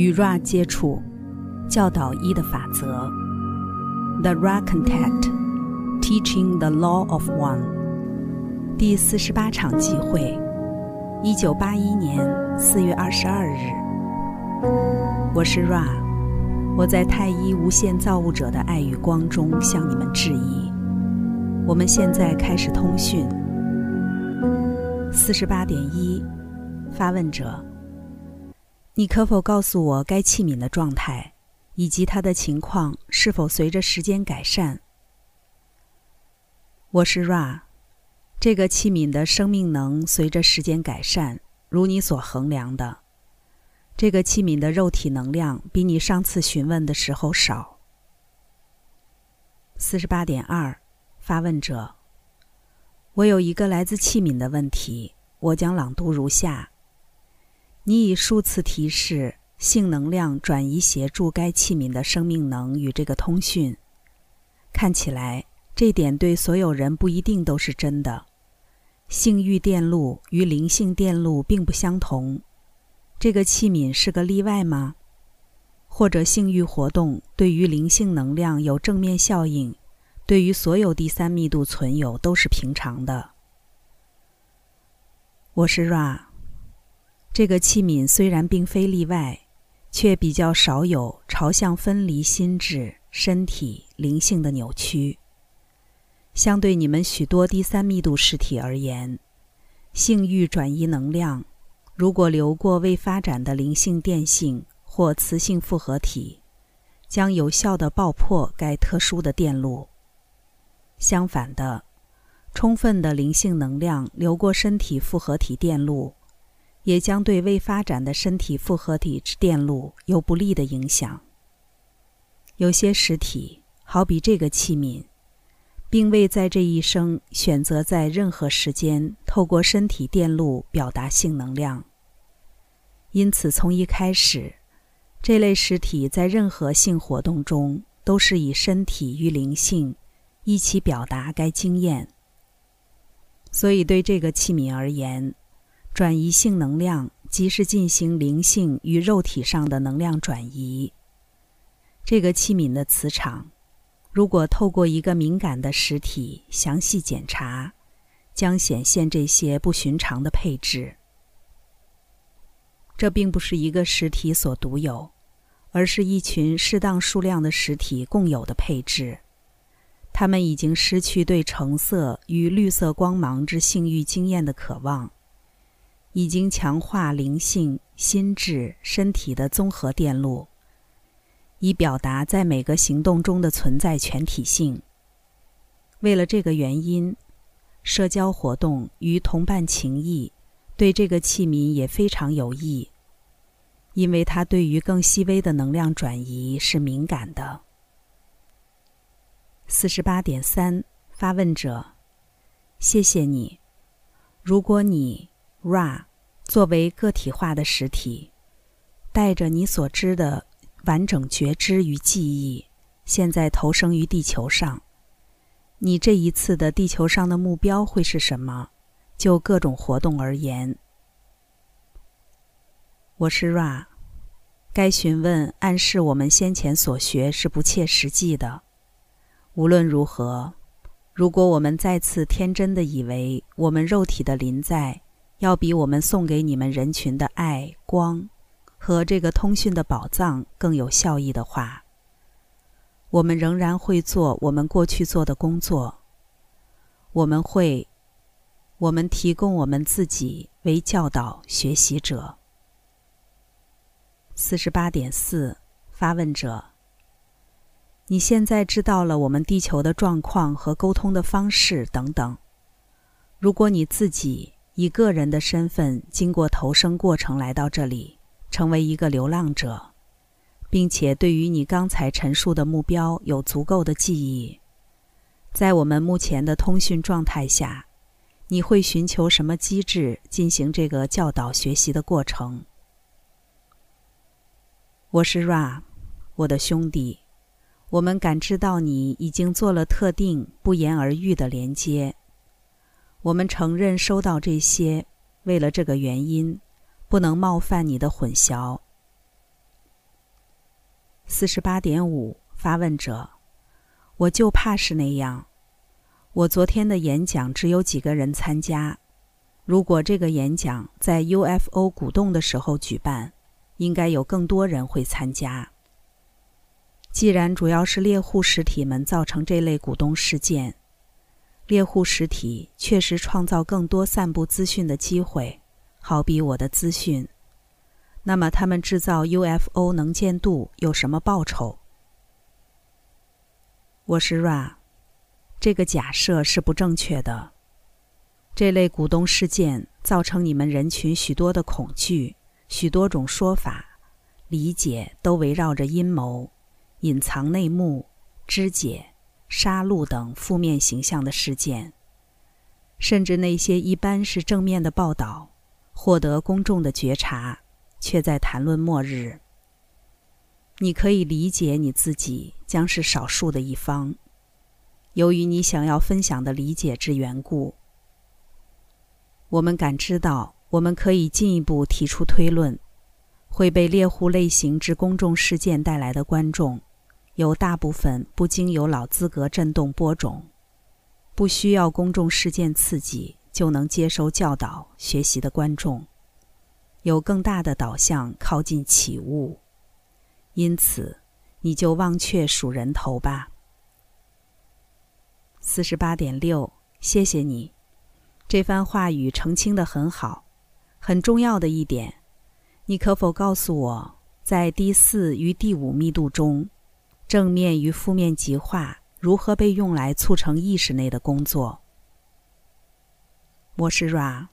与 Ra 接触，教导一的法则。The Ra Contact, Teaching the Law of One。第四十八场集会，一九八一年四月二十二日。我是 Ra，我在太一无限造物者的爱与光中向你们致意。我们现在开始通讯。四十八点一，发问者。你可否告诉我该器皿的状态，以及它的情况是否随着时间改善？我是 Ra，这个器皿的生命能随着时间改善，如你所衡量的。这个器皿的肉体能量比你上次询问的时候少。四十八点二，发问者。我有一个来自器皿的问题，我将朗读如下。你已数次提示性能量转移协助该器皿的生命能与这个通讯。看起来这点对所有人不一定都是真的。性欲电路与灵性电路并不相同。这个器皿是个例外吗？或者性欲活动对于灵性能量有正面效应，对于所有第三密度存有都是平常的？我是 Ra。这个器皿虽然并非例外，却比较少有朝向分离心智、身体、灵性的扭曲。相对你们许多第三密度实体而言，性欲转移能量，如果流过未发展的灵性电性或磁性复合体，将有效地爆破该特殊的电路。相反的，充分的灵性能量流过身体复合体电路。也将对未发展的身体复合体电路有不利的影响。有些实体，好比这个器皿，并未在这一生选择在任何时间透过身体电路表达性能量。因此，从一开始，这类实体在任何性活动中都是以身体与灵性一起表达该经验。所以，对这个器皿而言，转移性能量，即是进行灵性与肉体上的能量转移。这个器皿的磁场，如果透过一个敏感的实体详细检查，将显现这些不寻常的配置。这并不是一个实体所独有，而是一群适当数量的实体共有的配置。他们已经失去对橙色与绿色光芒之性欲经验的渴望。已经强化灵性、心智、身体的综合电路，以表达在每个行动中的存在全体性。为了这个原因，社交活动与同伴情谊对这个器皿也非常有益，因为它对于更细微的能量转移是敏感的。四十八点三，发问者，谢谢你。如果你。Ra，作为个体化的实体，带着你所知的完整觉知与记忆，现在投生于地球上。你这一次的地球上的目标会是什么？就各种活动而言，我是 Ra。该询问暗示我们先前所学是不切实际的。无论如何，如果我们再次天真的以为我们肉体的临在，要比我们送给你们人群的爱、光和这个通讯的宝藏更有效益的话，我们仍然会做我们过去做的工作。我们会，我们提供我们自己为教导学习者。四十八点四，发问者，你现在知道了我们地球的状况和沟通的方式等等。如果你自己。以个人的身份经过投生过程来到这里，成为一个流浪者，并且对于你刚才陈述的目标有足够的记忆。在我们目前的通讯状态下，你会寻求什么机制进行这个教导学习的过程？我是 Ra，我的兄弟，我们感知到你已经做了特定不言而喻的连接。我们承认收到这些，为了这个原因，不能冒犯你的混淆。四十八点五，发问者：我就怕是那样。我昨天的演讲只有几个人参加。如果这个演讲在 UFO 鼓动的时候举办，应该有更多人会参加。既然主要是猎户实体们造成这类鼓动事件，猎户实体确实创造更多散布资讯的机会，好比我的资讯。那么，他们制造 UFO 能见度有什么报酬？我是 Ra，这个假设是不正确的。这类股东事件造成你们人群许多的恐惧，许多种说法、理解都围绕着阴谋。隐藏内幕、肢解、杀戮等负面形象的事件，甚至那些一般是正面的报道，获得公众的觉察，却在谈论末日。你可以理解你自己将是少数的一方，由于你想要分享的理解之缘故。我们感知到，我们可以进一步提出推论，会被猎户类型之公众事件带来的观众。有大部分不经由老资格震动播种，不需要公众事件刺激就能接收教导学习的观众，有更大的导向靠近起悟，因此你就忘却数人头吧。四十八点六，谢谢你，这番话语澄清的很好。很重要的一点，你可否告诉我，在第四与第五密度中？正面与负面极化如何被用来促成意识内的工作？我是 Ra。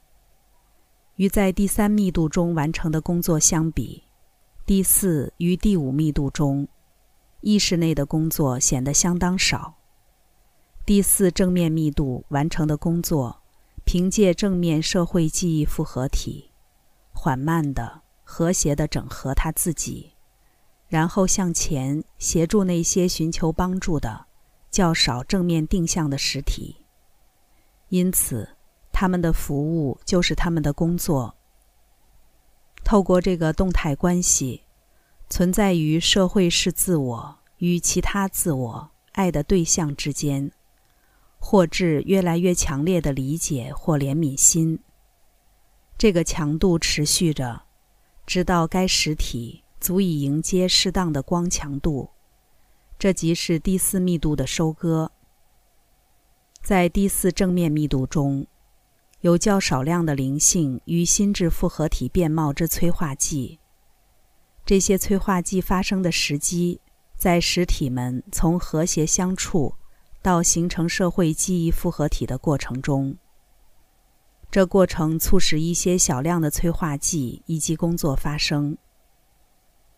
与在第三密度中完成的工作相比，第四与第五密度中，意识内的工作显得相当少。第四正面密度完成的工作，凭借正面社会记忆复合体，缓慢的、和谐的整合他自己。然后向前协助那些寻求帮助的较少正面定向的实体，因此他们的服务就是他们的工作。透过这个动态关系，存在于社会式自我与其他自我爱的对象之间，或致越来越强烈的理解或怜悯心。这个强度持续着，直到该实体。足以迎接适当的光强度，这即是第四密度的收割。在第四正面密度中，有较少量的灵性与心智复合体变貌之催化剂。这些催化剂发生的时机，在实体们从和谐相处到形成社会记忆复合体的过程中。这过程促使一些小量的催化剂以及工作发生。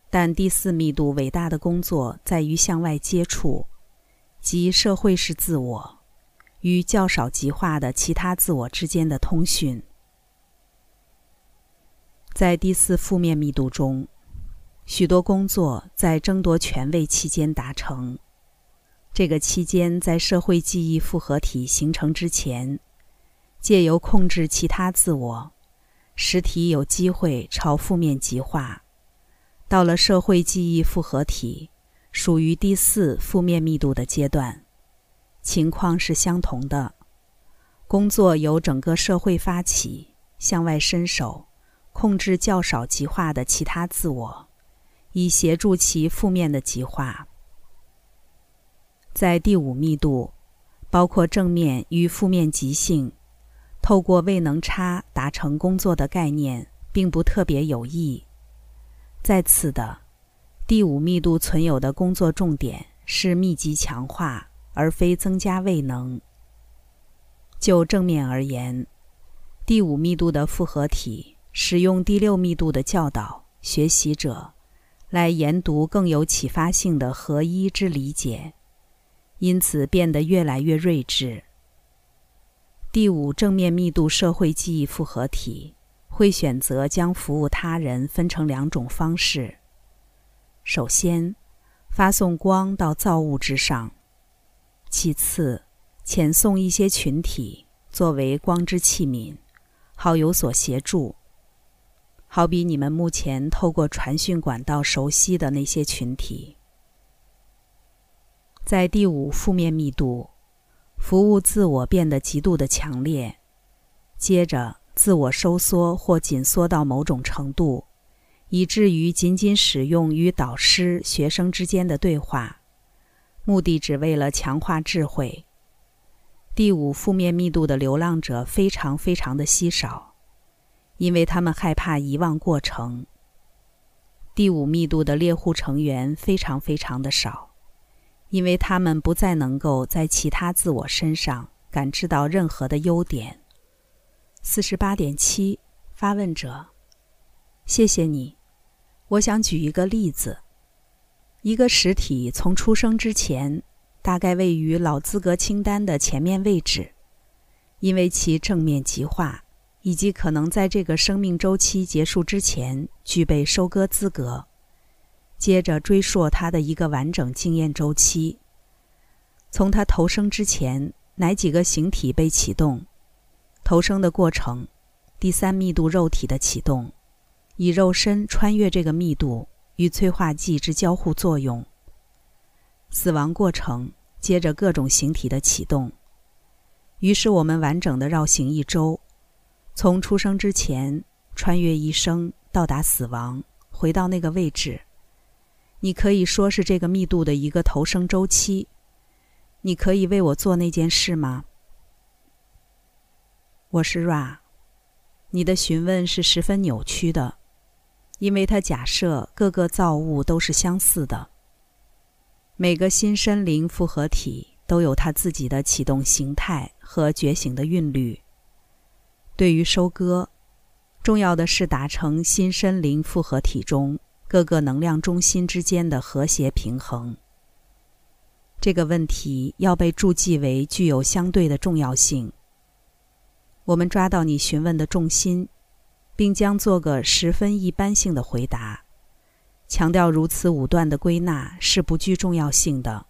但第四密度伟大的工作在于向外接触，即社会式自我与较少极化的其他自我之间的通讯。在第四负面密度中，许多工作在争夺权位期间达成。这个期间在社会记忆复合体形成之前，借由控制其他自我，实体有机会朝负面极化。到了社会记忆复合体，属于第四负面密度的阶段，情况是相同的。工作由整个社会发起，向外伸手，控制较少极化的其他自我，以协助其负面的极化。在第五密度，包括正面与负面极性，透过未能差达成工作的概念，并不特别有益。再次的，第五密度存有的工作重点是密集强化，而非增加位能。就正面而言，第五密度的复合体使用第六密度的教导学习者，来研读更有启发性的合一之理解，因此变得越来越睿智。第五正面密度社会记忆复合体。会选择将服务他人分成两种方式：首先，发送光到造物之上；其次，遣送一些群体作为光之器皿，好有所协助。好比你们目前透过传讯管道熟悉的那些群体，在第五负面密度，服务自我变得极度的强烈，接着自我收缩或紧缩到某种程度，以至于仅仅使用与导师、学生之间的对话，目的只为了强化智慧。第五负面密度的流浪者非常非常的稀少，因为他们害怕遗忘过程。第五密度的猎户成员非常非常的少，因为他们不再能够在其他自我身上感知到任何的优点。四十八点七，发问者，谢谢你。我想举一个例子：一个实体从出生之前。大概位于老资格清单的前面位置，因为其正面极化，以及可能在这个生命周期结束之前具备收割资格。接着追溯它的一个完整经验周期，从它投生之前，哪几个形体被启动？投生的过程，第三密度肉体的启动，以肉身穿越这个密度与催化剂之交互作用。死亡过程，接着各种形体的启动，于是我们完整的绕行一周，从出生之前穿越一生，到达死亡，回到那个位置。你可以说是这个密度的一个投生周期。你可以为我做那件事吗？我是 Ra。你的询问是十分扭曲的，因为它假设各个造物都是相似的。每个新身灵复合体都有它自己的启动形态和觉醒的韵律。对于收割，重要的是达成新身灵复合体中各个能量中心之间的和谐平衡。这个问题要被注记为具有相对的重要性。我们抓到你询问的重心，并将做个十分一般性的回答。强调如此武断的归纳是不具重要性的。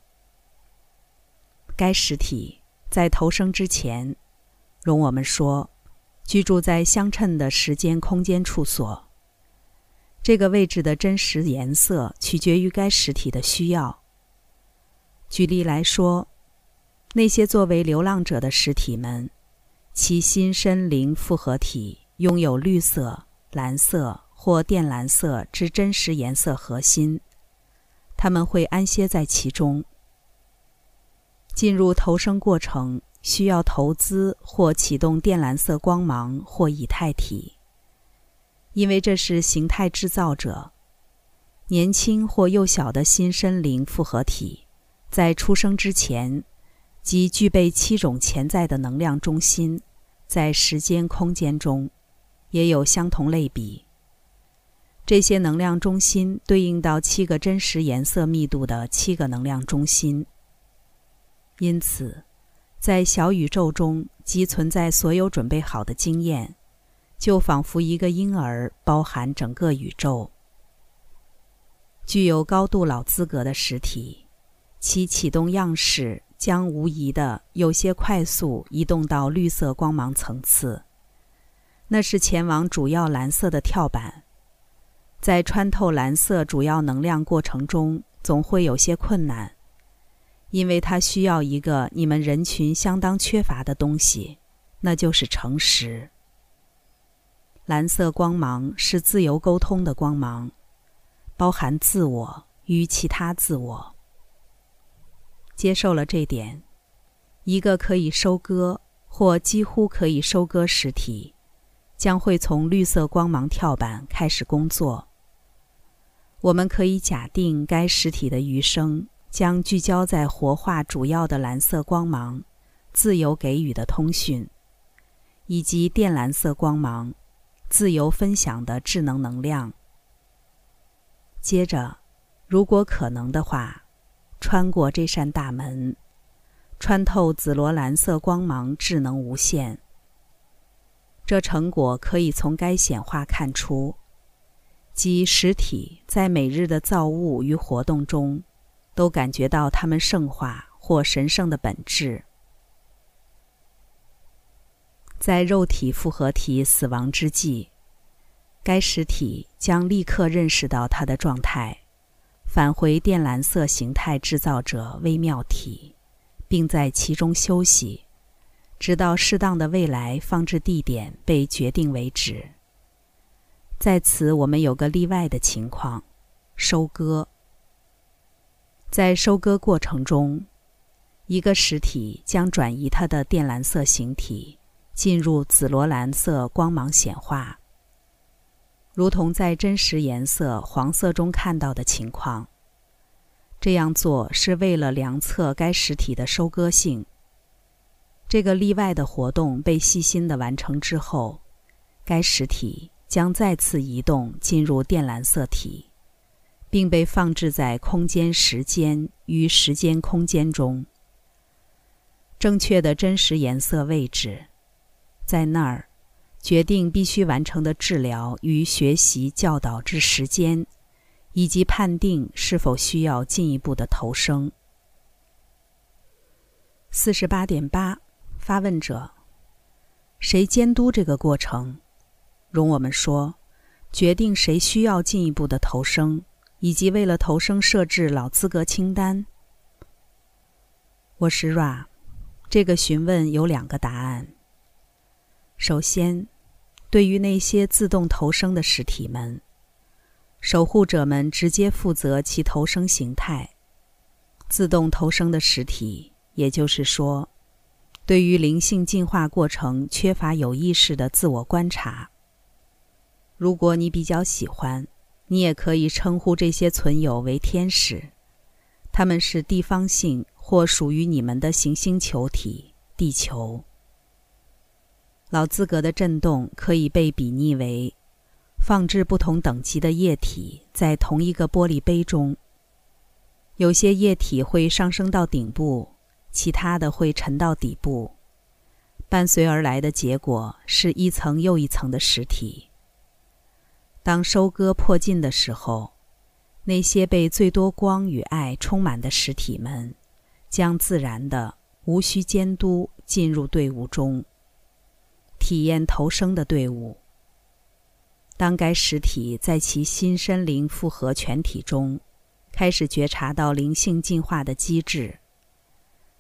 该实体在投生之前，容我们说，居住在相称的时间空间处所。这个位置的真实颜色取决于该实体的需要。举例来说，那些作为流浪者的实体们，其心身灵复合体拥有绿色、蓝色。或靛蓝色之真实颜色核心，他们会安歇在其中。进入投生过程需要投资或启动靛蓝色光芒或以太体，因为这是形态制造者。年轻或幼小的新生灵复合体，在出生之前即具备七种潜在的能量中心，在时间空间中也有相同类比。这些能量中心对应到七个真实颜色密度的七个能量中心，因此，在小宇宙中即存在所有准备好的经验，就仿佛一个婴儿包含整个宇宙。具有高度老资格的实体，其启动样式将无疑的有些快速移动到绿色光芒层次，那是前往主要蓝色的跳板。在穿透蓝色主要能量过程中，总会有些困难，因为它需要一个你们人群相当缺乏的东西，那就是诚实。蓝色光芒是自由沟通的光芒，包含自我与其他自我。接受了这点，一个可以收割或几乎可以收割实体，将会从绿色光芒跳板开始工作。我们可以假定该实体的余生将聚焦在活化主要的蓝色光芒、自由给予的通讯，以及靛蓝色光芒、自由分享的智能能量。接着，如果可能的话，穿过这扇大门，穿透紫罗兰色光芒，智能无限。这成果可以从该显化看出。即实体在每日的造物与活动中，都感觉到他们圣化或神圣的本质。在肉体复合体死亡之际，该实体将立刻认识到它的状态，返回靛蓝色形态制造者微妙体，并在其中休息，直到适当的未来放置地点被决定为止。在此，我们有个例外的情况：收割。在收割过程中，一个实体将转移它的靛蓝色形体，进入紫罗兰色光芒显化。如同在真实颜色黄色中看到的情况，这样做是为了量测该实体的收割性。这个例外的活动被细心的完成之后，该实体将再次移动进入靛蓝色体，并被放置在空间时间与时间空间中。正确的真实颜色位置，在那儿。决定必须完成的治疗与学习教导之时间，以及判定是否需要进一步的投生。四十八点八，发问者：谁监督这个过程？容我们说，决定谁需要进一步的投生，以及为了投生设置老资格清单。我是 Ra，这个询问有两个答案。首先，对于那些自动投生的实体们，守护者们直接负责其投生形态。自动投生的实体，也就是说，对于灵性进化过程缺乏有意识的自我观察。如果你比较喜欢，你也可以称呼这些存有为天使。他们是地方性或属于你们的行星球体——地球。老资格的震动可以被比拟为放置不同等级的液体在同一个玻璃杯中。有些液体会上升到顶部，其他的会沉到底部。伴随而来的结果是一层又一层的实体。当收割迫近的时候，那些被最多光与爱充满的实体们，将自然的、无需监督进入队伍中。体验投生的队伍。当该实体在其新身灵复合全体中，开始觉察到灵性进化的机制，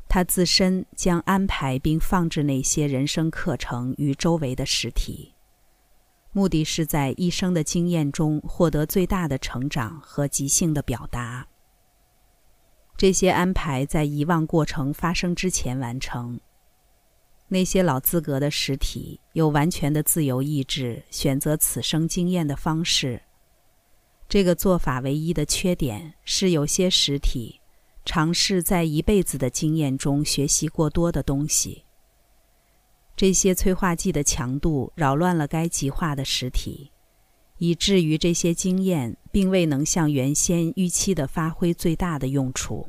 它自身将安排并放置那些人生课程与周围的实体，目的是在一生的经验中获得最大的成长和即兴的表达。这些安排在遗忘过程发生之前完成。那些老资格的实体有完全的自由意志，选择此生经验的方式。这个做法唯一的缺点是，有些实体尝试在一辈子的经验中学习过多的东西。这些催化剂的强度扰乱了该极化的实体，以至于这些经验并未能像原先预期的发挥最大的用处。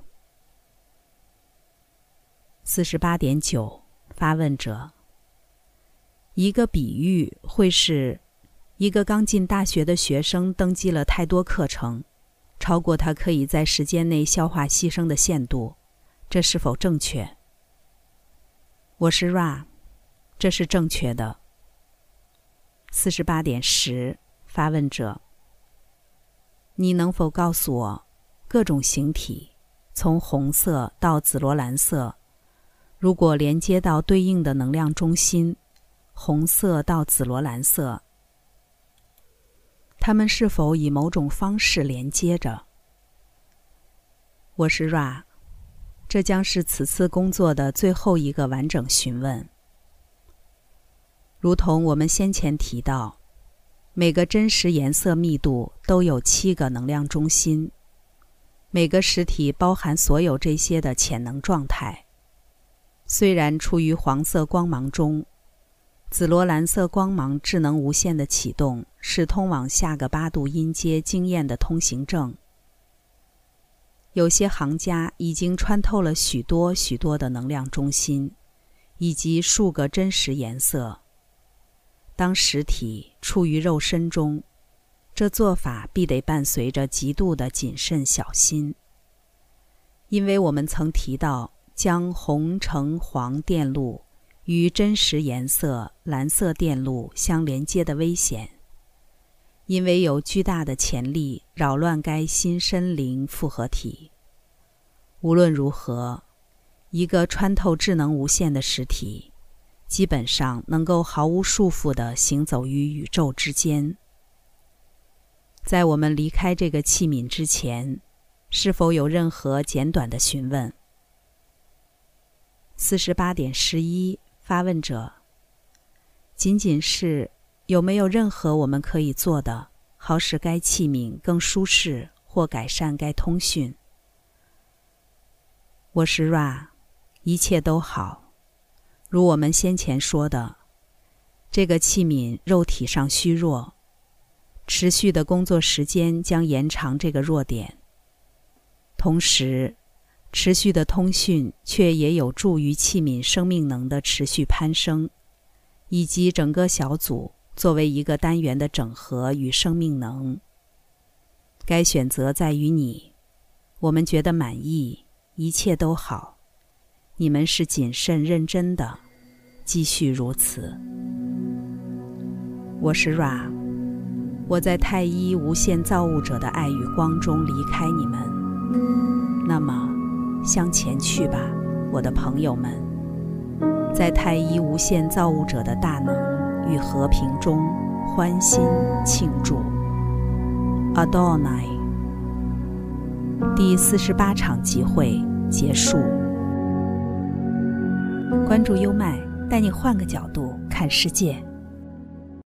四十八点九。发问者：一个比喻会是，一个刚进大学的学生登记了太多课程，超过他可以在时间内消化牺牲的限度，这是否正确？我是 Ra，这是正确的。四十八点十，发问者：你能否告诉我，各种形体，从红色到紫罗兰色？如果连接到对应的能量中心，红色到紫罗兰色，它们是否以某种方式连接着？我是 Ra，这将是此次工作的最后一个完整询问。如同我们先前提到，每个真实颜色密度都有七个能量中心，每个实体包含所有这些的潜能状态。虽然处于黄色光芒中，紫罗兰色光芒智能无限的启动是通往下个八度音阶经验的通行证。有些行家已经穿透了许多许多的能量中心，以及数个真实颜色。当实体处于肉身中，这做法必得伴随着极度的谨慎小心，因为我们曾提到。将红橙黄电路与真实颜色蓝色电路相连接的危险，因为有巨大的潜力扰乱该新森林复合体。无论如何，一个穿透智能无限的实体，基本上能够毫无束缚地行走于宇宙之间。在我们离开这个器皿之前，是否有任何简短的询问？四十八点十一，发问者。仅仅是有没有任何我们可以做的，好使该器皿更舒适或改善该通讯？我是 Ra，一切都好。如我们先前说的，这个器皿肉体上虚弱。持续的工作时间将延长这个弱点，同时，持续的通讯却也有助于器皿生命能的持续攀升，以及整个小组作为一个单元的整合与生命能。该选择在于你，我们觉得满意，一切都好。你们是谨慎认真的，继续如此。我是 Ra。我在太一无限造物者的爱与光中离开你们，那么向前去吧，我的朋友们，在太一无限造物者的大能与和平中欢欣庆祝。Adonai，第四十八场集会结束。关注优麦，带你换个角度看世界。